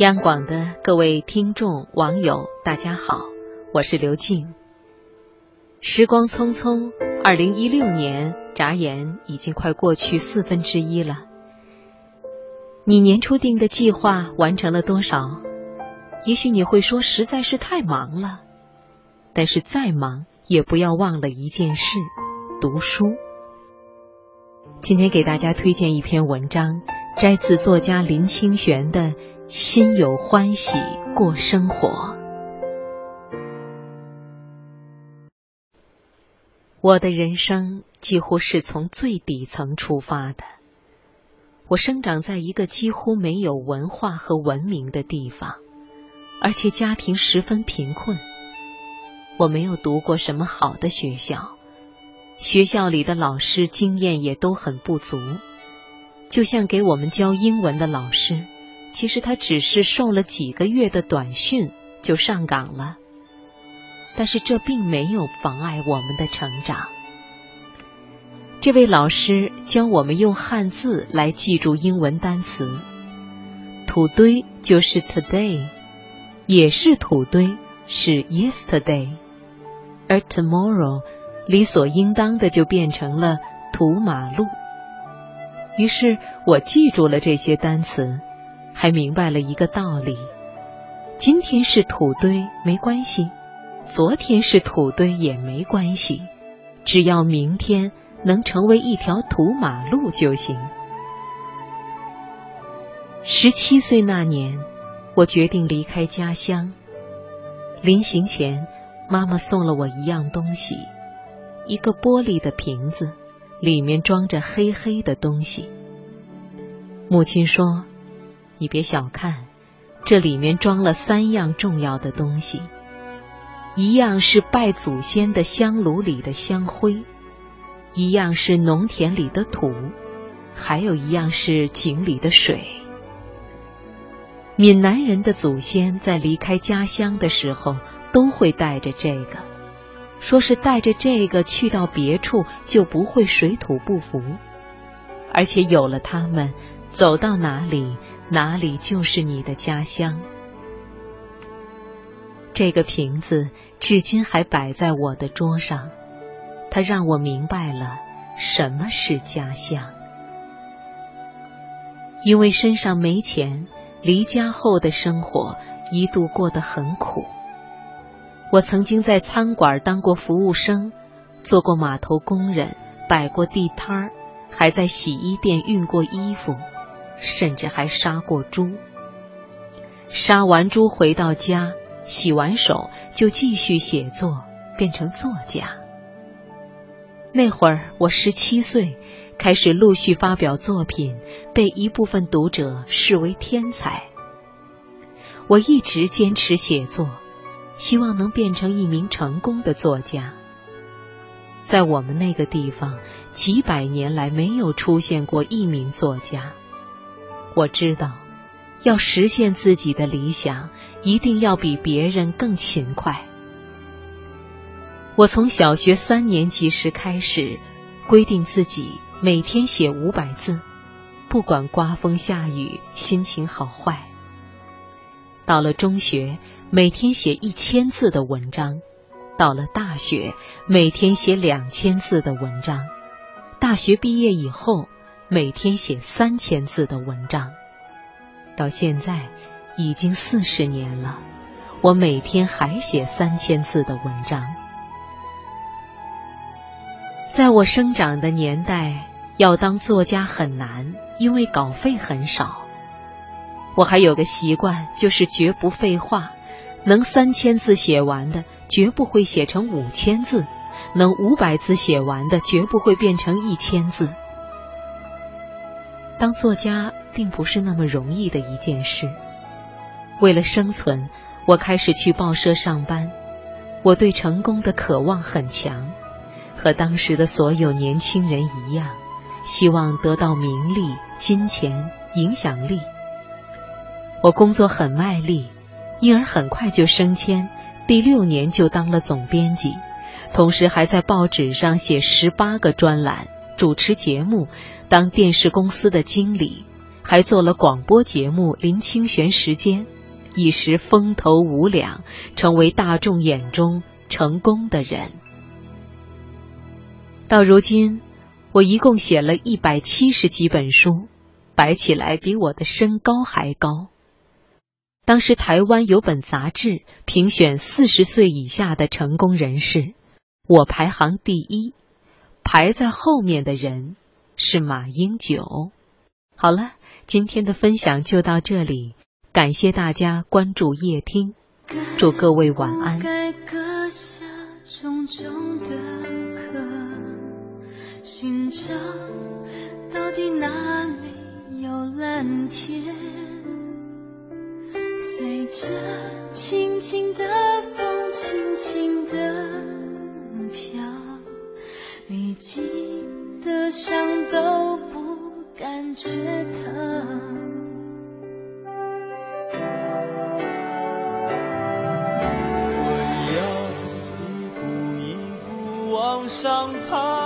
央广的各位听众、网友，大家好，我是刘静。时光匆匆，二零一六年眨眼已经快过去四分之一了。你年初定的计划完成了多少？也许你会说实在是太忙了，但是再忙也不要忘了一件事：读书。今天给大家推荐一篇文章，摘自作家林清玄的《心有欢喜过生活》。我的人生几乎是从最底层出发的。我生长在一个几乎没有文化和文明的地方。而且家庭十分贫困，我没有读过什么好的学校，学校里的老师经验也都很不足。就像给我们教英文的老师，其实他只是受了几个月的短训就上岗了，但是这并没有妨碍我们的成长。这位老师教我们用汉字来记住英文单词，土堆就是 today。也是土堆，是 yesterday，而 tomorrow 理所应当的就变成了土马路。于是我记住了这些单词，还明白了一个道理：今天是土堆没关系，昨天是土堆也没关系，只要明天能成为一条土马路就行。十七岁那年。我决定离开家乡。临行前，妈妈送了我一样东西，一个玻璃的瓶子，里面装着黑黑的东西。母亲说：“你别小看，这里面装了三样重要的东西，一样是拜祖先的香炉里的香灰，一样是农田里的土，还有一样是井里的水。”闽南人的祖先在离开家乡的时候，都会带着这个，说是带着这个去到别处就不会水土不服，而且有了它们，走到哪里哪里就是你的家乡。这个瓶子至今还摆在我的桌上，它让我明白了什么是家乡。因为身上没钱。离家后的生活一度过得很苦。我曾经在餐馆当过服务生，做过码头工人，摆过地摊儿，还在洗衣店熨过衣服，甚至还杀过猪。杀完猪回到家，洗完手就继续写作，变成作家。那会儿我十七岁。开始陆续发表作品，被一部分读者视为天才。我一直坚持写作，希望能变成一名成功的作家。在我们那个地方，几百年来没有出现过一名作家。我知道，要实现自己的理想，一定要比别人更勤快。我从小学三年级时开始，规定自己。每天写五百字，不管刮风下雨，心情好坏。到了中学，每天写一千字的文章；到了大学，每天写两千字的文章；大学毕业以后，每天写三千字的文章。到现在已经四十年了，我每天还写三千字的文章。在我生长的年代。要当作家很难，因为稿费很少。我还有个习惯，就是绝不废话。能三千字写完的，绝不会写成五千字；能五百字写完的，绝不会变成一千字。当作家并不是那么容易的一件事。为了生存，我开始去报社上班。我对成功的渴望很强，和当时的所有年轻人一样。希望得到名利、金钱、影响力。我工作很卖力，因而很快就升迁，第六年就当了总编辑，同时还在报纸上写十八个专栏，主持节目，当电视公司的经理，还做了广播节目《林清玄时间》，一时风头无两，成为大众眼中成功的人。到如今，我一共写了一百七十几本书，摆起来比我的身高还高。当时台湾有本杂志评选四十岁以下的成功人士，我排行第一，排在后面的人是马英九。好了，今天的分享就到这里，感谢大家关注夜听，祝各位晚安。寻找到底哪里有蓝天？随着感觉疼。我要一步一步往上爬，